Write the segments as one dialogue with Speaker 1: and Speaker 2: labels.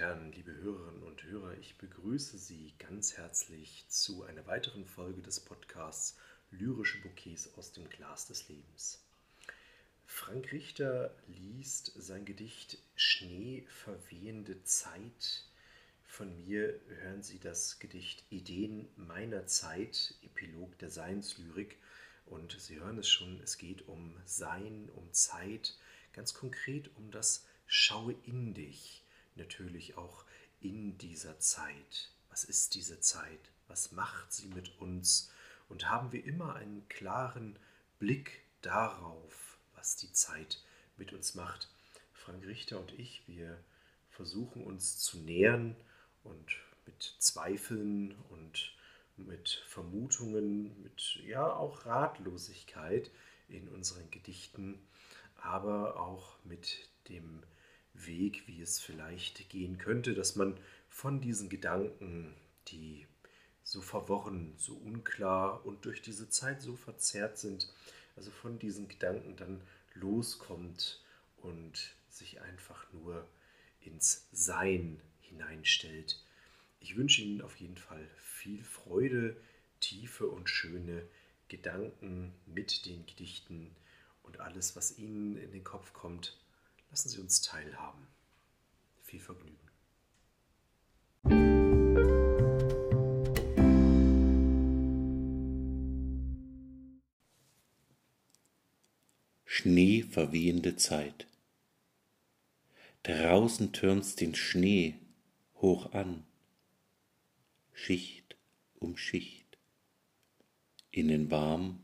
Speaker 1: Herren, liebe Hörerinnen und Hörer, ich begrüße Sie ganz herzlich zu einer weiteren Folge des Podcasts Lyrische Bouquets aus dem Glas des Lebens. Frank Richter liest sein Gedicht Schnee verwehende Zeit. Von mir hören Sie das Gedicht Ideen meiner Zeit, Epilog der Seinslyrik. Und Sie hören es schon, es geht um Sein, um Zeit, ganz konkret um das Schaue in dich, natürlich auch in dieser Zeit. Was ist diese Zeit? Was macht sie mit uns? Und haben wir immer einen klaren Blick darauf, was die Zeit mit uns macht? Frank Richter und ich, wir versuchen uns zu nähern und mit Zweifeln und mit Vermutungen, mit ja auch Ratlosigkeit in unseren Gedichten, aber auch mit dem Weg, wie es vielleicht gehen könnte, dass man von diesen Gedanken, die so verworren, so unklar und durch diese Zeit so verzerrt sind, also von diesen Gedanken dann loskommt und sich einfach nur ins Sein hineinstellt. Ich wünsche Ihnen auf jeden Fall viel Freude, tiefe und schöne Gedanken mit den Gedichten und alles, was Ihnen in den Kopf kommt, Lassen Sie uns teilhaben. Viel Vergnügen.
Speaker 2: Schneeverwehende Zeit. Draußen türmt's den Schnee hoch an, Schicht um Schicht. Innen warm,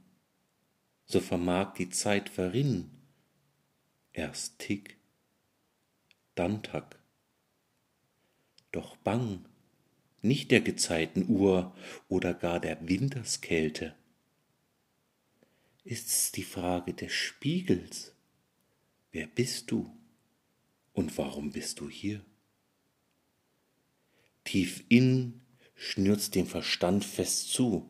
Speaker 2: so vermag die Zeit verrinnen, erst Tick, dann Tag. Doch bang, nicht der Gezeitenuhr oder gar der Winterskälte. Ist's die Frage des Spiegels? Wer bist du und warum bist du hier? Tief in schnürt's den Verstand fest zu.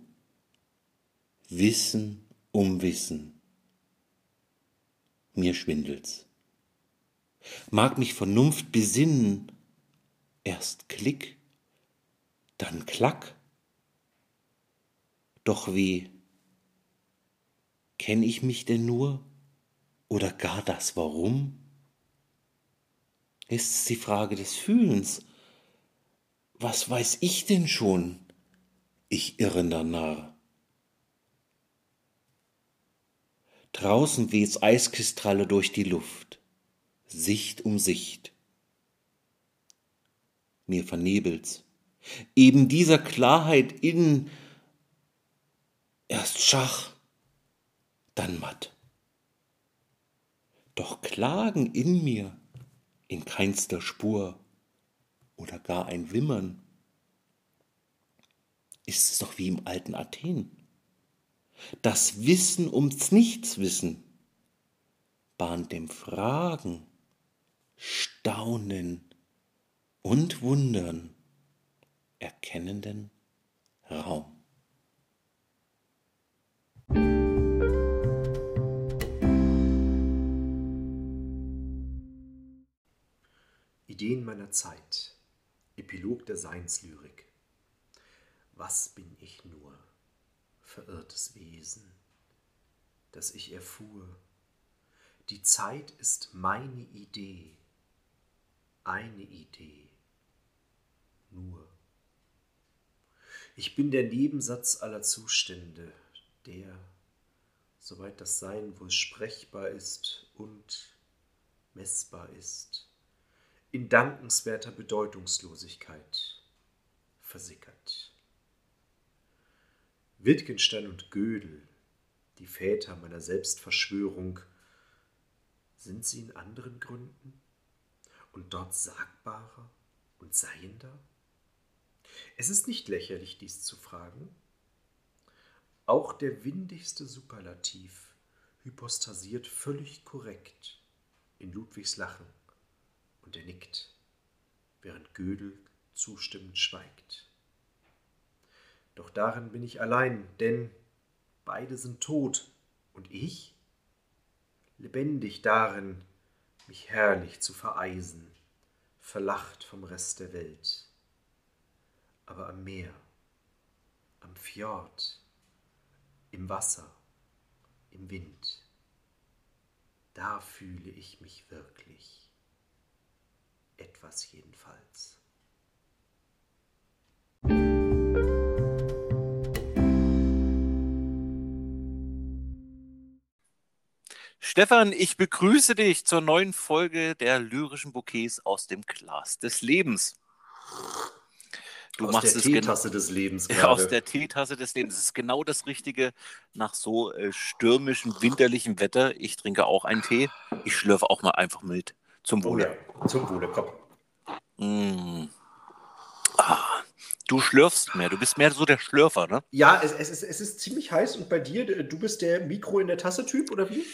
Speaker 2: Wissen um Wissen. Mir schwindelt's mag mich Vernunft besinnen. Erst Klick, dann Klack. Doch wie kenn ich mich denn nur oder gar das Warum? Ist es die Frage des Fühlens? Was weiß ich denn schon, ich irrender Narr? Draußen weht's Eiskristalle durch die Luft. Sicht um Sicht. Mir vernebelt's. Eben dieser Klarheit in erst Schach, dann matt. Doch Klagen in mir, in keinster Spur oder gar ein Wimmern, ist es doch wie im alten Athen. Das Wissen ums Nichtswissen bahnt dem Fragen Staunen und Wundern erkennenden Raum.
Speaker 1: Ideen meiner Zeit. Epilog der Seinslyrik. Was bin ich nur, verirrtes Wesen, das ich erfuhr? Die Zeit ist meine Idee, eine Idee, nur. Ich bin der Nebensatz aller Zustände, der, soweit das Sein wohl sprechbar ist und messbar ist, in dankenswerter Bedeutungslosigkeit versickert. Wittgenstein und Gödel, die Väter meiner Selbstverschwörung, sind sie in anderen Gründen? Und dort sagbarer und seiender? Es ist nicht lächerlich, dies zu fragen. Auch der windigste Superlativ hypostasiert völlig korrekt in Ludwigs Lachen und er nickt, während Gödel zustimmend schweigt. Doch darin bin ich allein, denn beide sind tot und ich lebendig darin, mich herrlich zu vereisen, verlacht vom Rest der Welt. Aber am Meer, am Fjord, im Wasser, im Wind, da fühle ich mich wirklich. Etwas jedenfalls.
Speaker 2: Stefan, ich begrüße dich zur neuen Folge der lyrischen Bouquets aus dem Glas des Lebens.
Speaker 1: Du aus machst der Teetasse des Lebens.
Speaker 2: Gerade. Aus der Teetasse des Lebens. Das ist genau das Richtige nach so äh, stürmischem, winterlichem Wetter. Ich trinke auch einen Tee. Ich schlürfe auch mal einfach mild. Zum Wohle.
Speaker 1: Oh ja. Zum Wohle, komm.
Speaker 2: Mm. Ah, du schlürfst mehr. Du bist mehr so der Schlürfer, ne?
Speaker 1: Ja, es, es, ist, es ist ziemlich heiß. Und bei dir, du bist der Mikro in der Tasse-Typ, oder wie?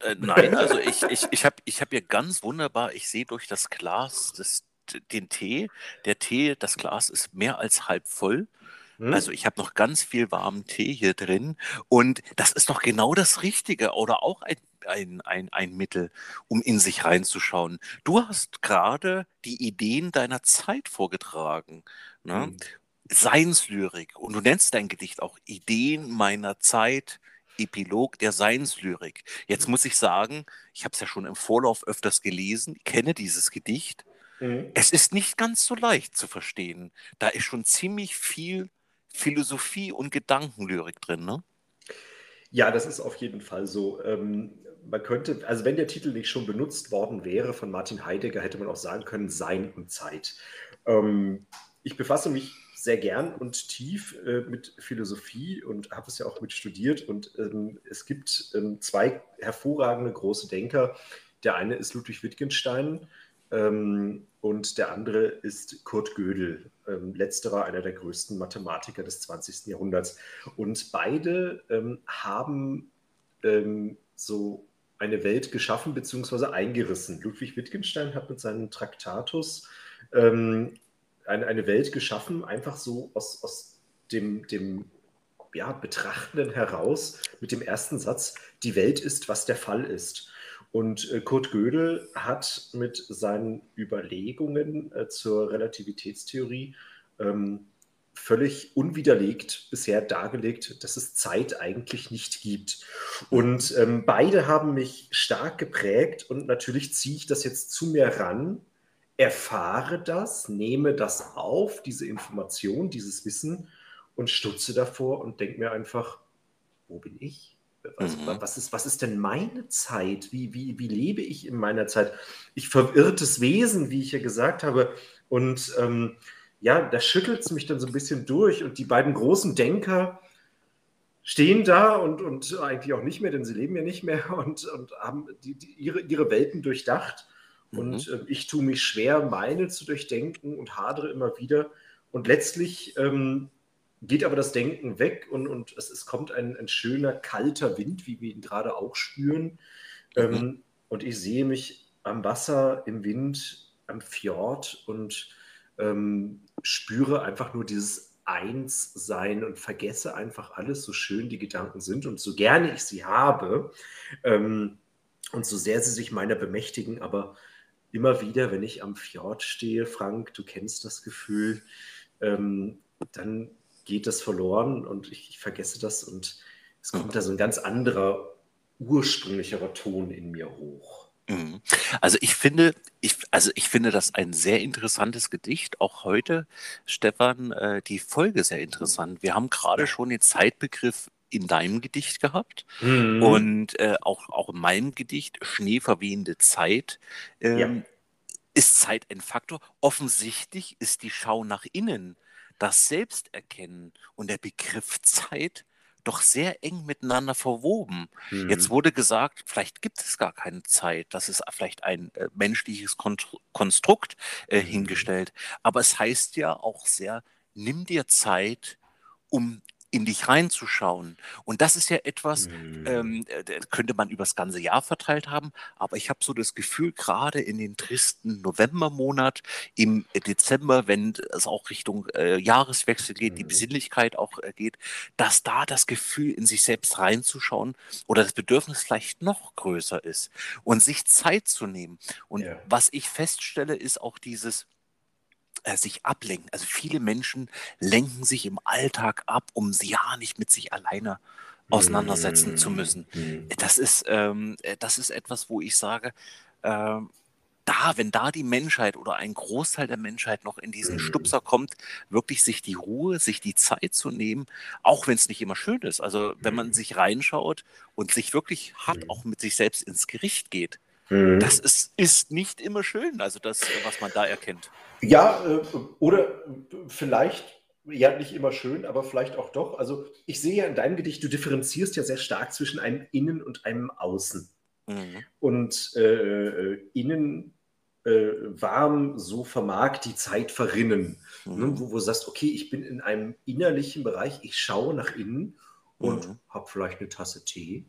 Speaker 2: Äh, nein, also ich, ich, ich habe ich hab hier ganz wunderbar, ich sehe durch das Glas das, den Tee. Der Tee, das Glas ist mehr als halb voll. Hm? Also ich habe noch ganz viel warmen Tee hier drin und das ist doch genau das Richtige oder auch ein, ein, ein, ein Mittel, um in sich reinzuschauen. Du hast gerade die Ideen deiner Zeit vorgetragen. Ne? Hm. Seinslyrik und du nennst dein Gedicht auch Ideen meiner Zeit, Epilog der Seinslyrik. Jetzt muss ich sagen, ich habe es ja schon im Vorlauf öfters gelesen, kenne dieses Gedicht. Mhm. Es ist nicht ganz so leicht zu verstehen. Da ist schon ziemlich viel Philosophie und Gedankenlyrik drin, ne?
Speaker 1: Ja, das ist auf jeden Fall so. Ähm, man könnte, also wenn der Titel nicht schon benutzt worden wäre von Martin Heidegger, hätte man auch sagen können, Sein und Zeit. Ähm, ich befasse mich sehr gern und tief äh, mit Philosophie und habe es ja auch mit studiert. Und ähm, es gibt ähm, zwei hervorragende große Denker. Der eine ist Ludwig Wittgenstein ähm, und der andere ist Kurt Gödel, ähm, letzterer einer der größten Mathematiker des 20. Jahrhunderts. Und beide ähm, haben ähm, so eine Welt geschaffen bzw. eingerissen. Ludwig Wittgenstein hat mit seinem Traktatus ähm, eine, eine Welt geschaffen, einfach so aus, aus dem, dem ja, Betrachtenden heraus mit dem ersten Satz, die Welt ist, was der Fall ist. Und äh, Kurt Gödel hat mit seinen Überlegungen äh, zur Relativitätstheorie ähm, völlig unwiderlegt bisher dargelegt, dass es Zeit eigentlich nicht gibt. Und ähm, beide haben mich stark geprägt und natürlich ziehe ich das jetzt zu mir ran, erfahre das, nehme das auf, diese Information, dieses Wissen und stutze davor und denke mir einfach, wo bin ich? Was, mhm. was, ist, was ist denn meine Zeit? Wie, wie, wie lebe ich in meiner Zeit? Ich verirrtes Wesen, wie ich ja gesagt habe. Und ähm, ja, da schüttelt es mich dann so ein bisschen durch. Und die beiden großen Denker stehen da und, und eigentlich auch nicht mehr, denn sie leben ja nicht mehr und, und haben die, die, ihre, ihre Welten durchdacht. Und mhm. äh, ich tue mich schwer, meine zu durchdenken und hadere immer wieder. Und letztlich ähm, geht aber das Denken weg und, und es, es kommt ein, ein schöner, kalter Wind, wie wir ihn gerade auch spüren. Mhm. Ähm, und ich sehe mich am Wasser, im Wind, am Fjord und ähm, spüre einfach nur dieses Einssein und vergesse einfach alles, so schön die Gedanken sind und so gerne ich sie habe ähm, und so sehr sie sich meiner bemächtigen, aber immer wieder, wenn ich am Fjord stehe, Frank, du kennst das Gefühl, ähm, dann geht das verloren und ich, ich, vergesse das und es kommt da so ein ganz anderer, ursprünglicherer Ton in mir hoch.
Speaker 2: Mhm. Also ich finde, ich, also ich finde das ein sehr interessantes Gedicht. Auch heute, Stefan, äh, die Folge sehr interessant. Wir haben gerade schon den Zeitbegriff in deinem Gedicht gehabt mhm. und äh, auch, auch in meinem Gedicht Schneeverwehende Zeit. Ähm, ja. Ist Zeit ein Faktor? Offensichtlich ist die Schau nach innen, das Selbsterkennen und der Begriff Zeit doch sehr eng miteinander verwoben. Mhm. Jetzt wurde gesagt, vielleicht gibt es gar keine Zeit, das ist vielleicht ein äh, menschliches Konstrukt äh, mhm. hingestellt. Aber es heißt ja auch sehr, nimm dir Zeit, um in dich reinzuschauen. Und das ist ja etwas, mm. ähm, äh, könnte man übers ganze Jahr verteilt haben, aber ich habe so das Gefühl, gerade in den tristen Novembermonat, im Dezember, wenn es auch Richtung äh, Jahreswechsel geht, mm. die Besinnlichkeit auch äh, geht, dass da das Gefühl, in sich selbst reinzuschauen oder das Bedürfnis vielleicht noch größer ist und sich Zeit zu nehmen. Und ja. was ich feststelle, ist auch dieses, äh, sich ablenken. Also viele Menschen lenken sich im Alltag ab, um sie ja nicht mit sich alleine auseinandersetzen zu müssen. Mhm. Das ist, ähm, äh, das ist etwas, wo ich sage, äh, da, wenn da die Menschheit oder ein Großteil der Menschheit noch in diesen mhm. Stupser kommt, wirklich sich die Ruhe, sich die Zeit zu nehmen, auch wenn es nicht immer schön ist. Also wenn man mhm. sich reinschaut und sich wirklich hart mhm. auch mit sich selbst ins Gericht geht, mhm. das ist, ist nicht immer schön, also das, was man da erkennt.
Speaker 1: Ja, äh, oder vielleicht, ja, nicht immer schön, aber vielleicht auch doch. Also ich sehe ja in deinem Gedicht, du differenzierst ja sehr stark zwischen einem Innen und einem Außen. Mhm. Und äh, äh innen äh, warm, so vermag die Zeit verrinnen. Ne, mhm. Ne, wo, wo du sagst, okay, ich bin in einem innerlichen Bereich, ich schaue nach innen und mhm. habe vielleicht eine Tasse Tee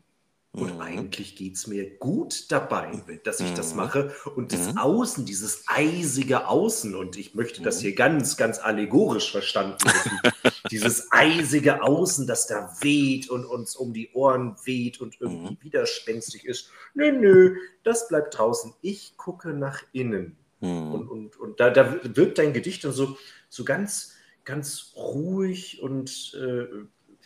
Speaker 1: und mhm. eigentlich geht es mir gut dabei, dass ich mhm. das mache. Und das mhm. Außen, dieses eisige Außen, und ich möchte das mhm. hier ganz, ganz allegorisch verstanden wissen, dieses eisige Außen, das da weht und uns um die Ohren weht und irgendwie mhm. widerspenstig ist. Nö, nö, das bleibt draußen. Ich gucke nach innen. Mhm. Und, und, und da, da wirkt dein Gedicht dann so, so ganz, ganz ruhig und äh,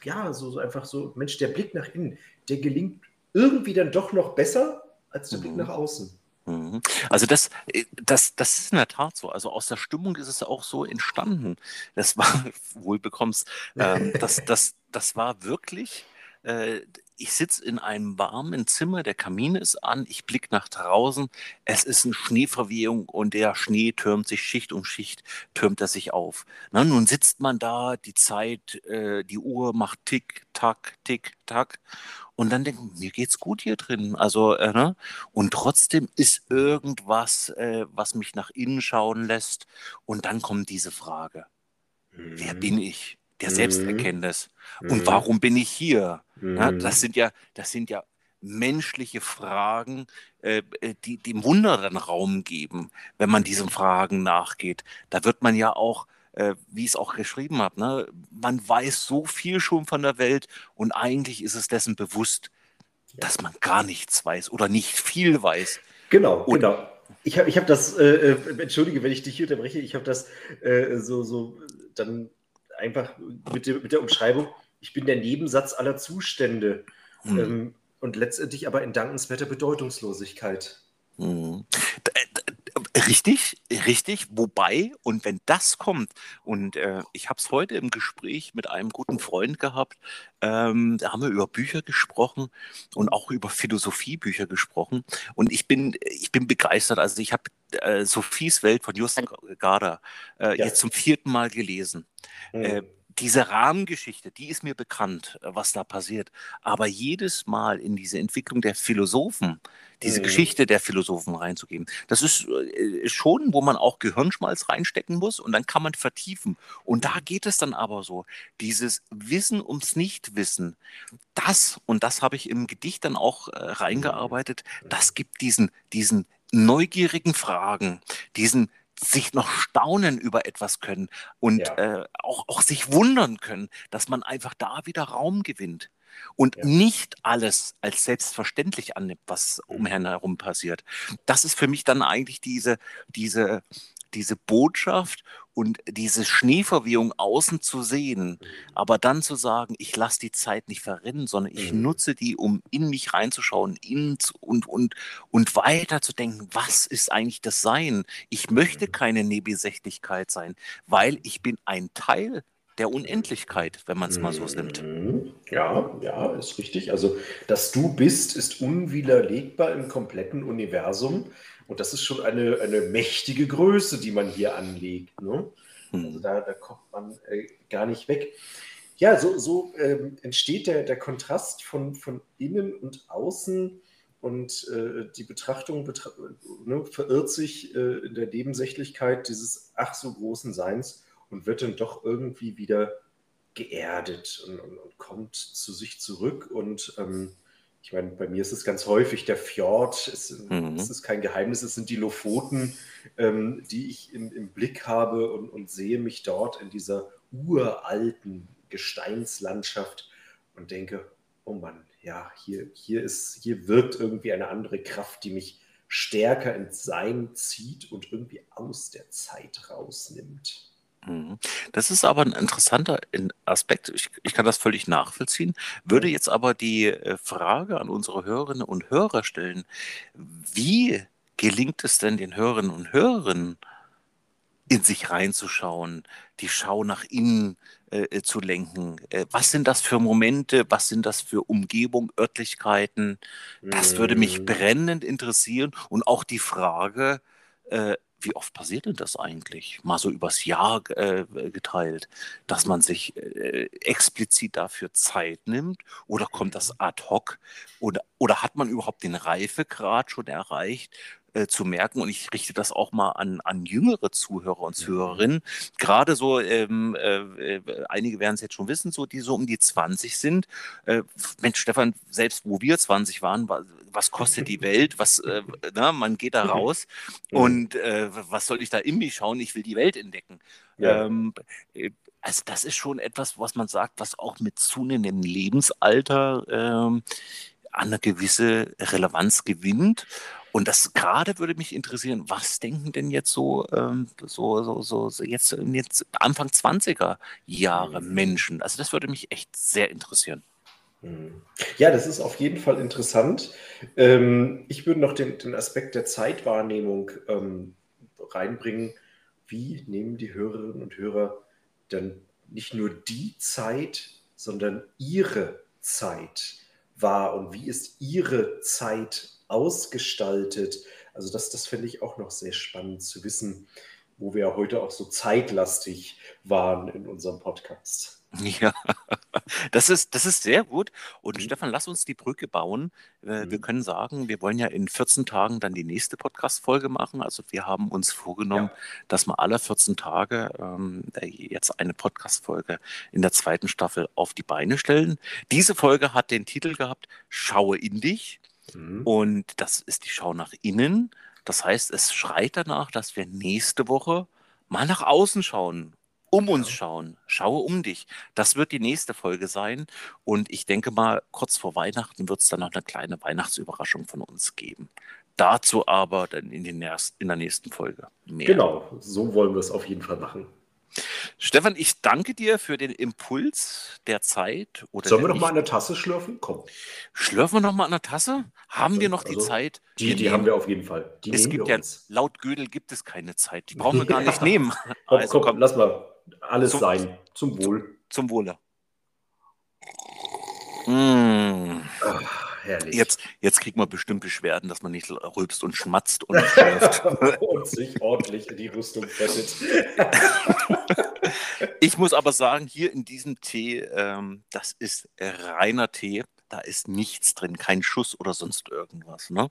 Speaker 1: ja, so, so einfach so, Mensch, der Blick nach innen, der gelingt irgendwie dann doch noch besser als der mhm. Blick nach außen.
Speaker 2: Mhm. Also das, äh, das, das ist in der Tat so. Also aus der Stimmung ist es auch so entstanden. Das war, wohl bekommst, ähm, das, das, das war wirklich, äh, ich sitze in einem warmen Zimmer, der Kamin ist an, ich blicke nach draußen, es ist eine Schneeverwehung und der Schnee türmt sich Schicht um Schicht, türmt er sich auf. Na, nun sitzt man da, die Zeit, äh, die Uhr macht Tick, Tack, Tick, Tack und dann denken, mir geht's gut hier drin. Also, äh, ne? Und trotzdem ist irgendwas, äh, was mich nach innen schauen lässt. Und dann kommt diese Frage: mhm. Wer bin ich? Der mhm. Selbsterkenntnis. Mhm. Und warum bin ich hier? Ja, das mhm. sind ja, das sind ja menschliche Fragen, äh, äh, die dem Wunder dann Raum geben, wenn man diesen Fragen nachgeht. Da wird man ja auch äh, wie ich es auch geschrieben habe, ne? man weiß so viel schon von der Welt und eigentlich ist es dessen bewusst, ja. dass man gar nichts weiß oder nicht viel weiß.
Speaker 1: Genau, und, genau. Ich habe ich hab das, äh, äh, entschuldige, wenn ich dich hier unterbreche, ich habe das äh, so, so dann einfach mit, der, mit der Umschreibung, ich bin der Nebensatz aller Zustände hm. ähm, und letztendlich aber in dankenswerter Bedeutungslosigkeit.
Speaker 2: Hm. Richtig, richtig. Wobei, und wenn das kommt, und äh, ich habe es heute im Gespräch mit einem guten Freund gehabt, ähm, da haben wir über Bücher gesprochen und auch über Philosophiebücher gesprochen. Und ich bin, ich bin begeistert. Also ich habe äh, Sophies Welt von Just Garda äh, ja. jetzt zum vierten Mal gelesen. Mhm diese Rahmengeschichte, die ist mir bekannt, äh, was da passiert. Aber jedes Mal in diese Entwicklung der Philosophen, diese mhm. Geschichte der Philosophen reinzugeben, das ist äh, schon, wo man auch Gehirnschmalz reinstecken muss und dann kann man vertiefen. Und da geht es dann aber so, dieses Wissen ums Nichtwissen, das, und das habe ich im Gedicht dann auch äh, reingearbeitet, das gibt diesen, diesen neugierigen Fragen, diesen sich noch staunen über etwas können und ja. äh, auch, auch sich wundern können, dass man einfach da wieder Raum gewinnt und ja. nicht alles als selbstverständlich annimmt, was um mhm. herum passiert. Das ist für mich dann eigentlich diese, diese, diese Botschaft und diese Schneeverwehung außen zu sehen, mhm. aber dann zu sagen, ich lasse die Zeit nicht verrinnen, sondern ich mhm. nutze die, um in mich reinzuschauen in, und, und, und weiter zu denken, was ist eigentlich das Sein? Ich möchte mhm. keine Nebensächlichkeit sein, weil ich bin ein Teil der Unendlichkeit, wenn man es mal so nimmt.
Speaker 1: Ja, ja, ist richtig. Also, dass du bist, ist unwiderlegbar im kompletten Universum. Und das ist schon eine, eine mächtige Größe, die man hier anlegt. Ne? Also hm. da, da kommt man äh, gar nicht weg. Ja, so, so ähm, entsteht der, der Kontrast von, von innen und außen und äh, die Betrachtung betra ne, verirrt sich äh, in der Nebensächlichkeit dieses ach so großen Seins und wird dann doch irgendwie wieder geerdet und, und, und, kommt zu sich zurück. Und ähm, ich meine, bei mir ist es ganz häufig der Fjord, es, mhm. es ist kein Geheimnis, es sind die Lofoten, ähm, die ich im, im, Blick habe und, und sehe mich dort in dieser uralten Gesteinslandschaft und denke, oh Mann, ja, hier, hier, ist, hier wirkt irgendwie eine andere Kraft, die mich stärker ins Sein zieht und irgendwie aus der Zeit rausnimmt.
Speaker 2: Mhm. Das ist aber ein interessanter Aspekt. Ich, ich, kann das völlig nachvollziehen. Würde jetzt aber die äh, Frage an unsere Hörerinnen und Hörer stellen, wie gelingt es denn den Hörerinnen und Hörern, in sich reinzuschauen, die Schau nach innen äh, äh, zu lenken. Äh, was sind das für Momente? Was sind das für Umgebung, Örtlichkeiten? Das würde mich mhm. brennend interessieren. Und auch die Frage, äh, wie oft passiert denn das eigentlich? Mal so übers Jahr äh, geteilt, dass man sich äh, explizit dafür Zeit nimmt? Oder kommt das ad hoc? Oder, oder hat man überhaupt den Reifegrad schon erreicht, äh, zu merken, und ich richte das auch mal an, an jüngere Zuhörer und Zuhörerinnen, gerade so, ähm, äh, äh einige werden es jetzt schon wissen, so die so um die 20 sind. Äh, Mensch, Stefan, selbst wo wir 20 waren, was kostet die Welt? Was, äh, na, man geht da raus und äh, was soll ich da in mich schauen? Ich will die Welt entdecken. Ja. Ähm, also das ist schon etwas, was man sagt, was auch mit zunehmendem Lebensalter ähm, eine gewisse Relevanz gewinnt. Und das gerade würde mich interessieren, was denken denn jetzt so, ähm, so, so, so, jetzt, jetzt Anfang 20er Jahre mhm. Menschen? Also das würde mich echt sehr interessieren.
Speaker 1: Mhm. Ja, das ist auf jeden Fall interessant. Ähm, ich würde noch den, den, Aspekt der Zeitwahrnehmung ähm, reinbringen. Wie nehmen die Hörerinnen und Hörer dann nicht nur die Zeit, sondern ihre Zeit wahr und wie ist ihre Zeit ausgestaltet. Also das, das finde ich auch noch sehr spannend zu wissen, wo wir heute auch so zeitlastig waren in unserem Podcast.
Speaker 2: Ja, das ist, das ist sehr gut. Und mhm. Stefan, lass uns die Brücke bauen. Äh, wir mhm. können sagen, wir wollen ja in 14 Tagen dann die nächste Podcast-Folge machen. Also wir haben uns vorgenommen, ja. dass wir alle 14 Tage ähm, jetzt eine Podcast-Folge in der zweiten Staffel auf die Beine stellen. Diese Folge hat den Titel gehabt, Schaue in dich. Mhm. Und das ist die Schau nach innen. Das heißt, es schreit danach, dass wir nächste Woche mal nach außen schauen, um uns schauen. Schaue um dich. Das wird die nächste Folge sein. Und ich denke mal, kurz vor Weihnachten wird es dann noch eine kleine Weihnachtsüberraschung von uns geben. Dazu aber dann in, den, in der nächsten Folge
Speaker 1: mehr. Genau, so wollen wir es auf jeden Fall machen.
Speaker 2: Stefan, ich danke dir für den Impuls der Zeit.
Speaker 1: Oder Sollen wir noch mal eine Tasse schlürfen? Komm.
Speaker 2: Schlürfen wir noch mal eine Tasse? Haben wir noch die also, Zeit?
Speaker 1: Die, die, haben wir auf jeden Fall.
Speaker 2: Die es gibt ja, laut Gödel gibt es keine Zeit. Die brauchen wir gar nicht nehmen.
Speaker 1: Komm, also, komm, komm, lass mal alles zum, sein. Zum Wohl.
Speaker 2: Zum Wohle. Mmh. Herrlich. Jetzt, jetzt kriegt man bestimmt Beschwerden, dass man nicht rülpst und schmatzt und
Speaker 1: und sich ordentlich in die Rüstung fettet.
Speaker 2: ich muss aber sagen, hier in diesem Tee, ähm, das ist reiner Tee. Da ist nichts drin, kein Schuss oder sonst irgendwas. Ne?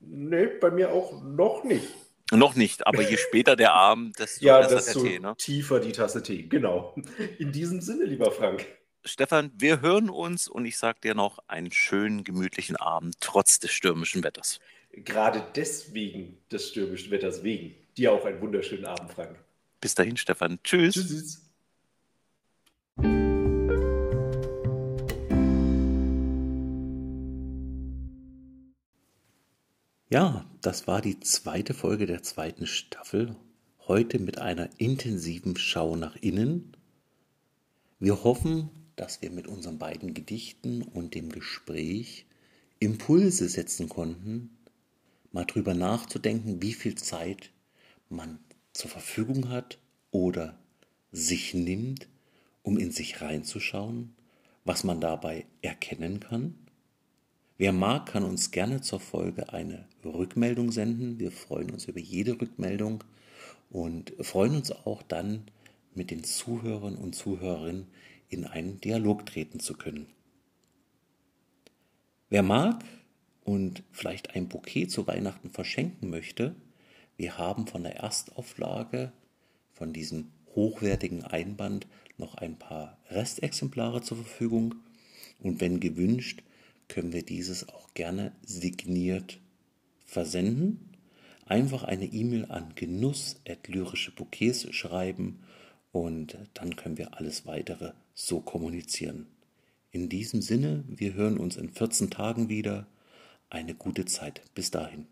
Speaker 1: Nee, bei mir auch noch nicht.
Speaker 2: Noch nicht, aber je später der Abend, desto
Speaker 1: ja, desto Tee. Ne? tiefer die Tasse Tee, genau. In diesem Sinne, lieber Frank.
Speaker 2: Stefan, wir hören uns und ich sage dir noch einen schönen, gemütlichen Abend, trotz des stürmischen Wetters.
Speaker 1: Gerade deswegen des stürmischen Wetters wegen. Dir auch einen wunderschönen Abend, Frank.
Speaker 2: Bis dahin, Stefan. Tschüss. Tschüss. Ja, das war die zweite Folge der zweiten Staffel. Heute mit einer intensiven Schau nach innen. Wir hoffen, dass wir mit unseren beiden Gedichten und dem Gespräch Impulse setzen konnten, mal drüber nachzudenken, wie viel Zeit man zur Verfügung hat oder sich nimmt, um in sich reinzuschauen, was man dabei erkennen kann. Wer mag, kann uns gerne zur Folge eine Rückmeldung senden. Wir freuen uns über jede Rückmeldung und freuen uns auch dann mit den Zuhörern und Zuhörerinnen in einen Dialog treten zu können. Wer mag und vielleicht ein Bouquet zu Weihnachten verschenken möchte, wir haben von der Erstauflage von diesem hochwertigen Einband noch ein paar Restexemplare zur Verfügung und wenn gewünscht, können wir dieses auch gerne signiert versenden. Einfach eine E-Mail an genuss.lyrische Bouquets schreiben und dann können wir alles weitere so kommunizieren. In diesem Sinne, wir hören uns in 14 Tagen wieder. Eine gute Zeit. Bis dahin.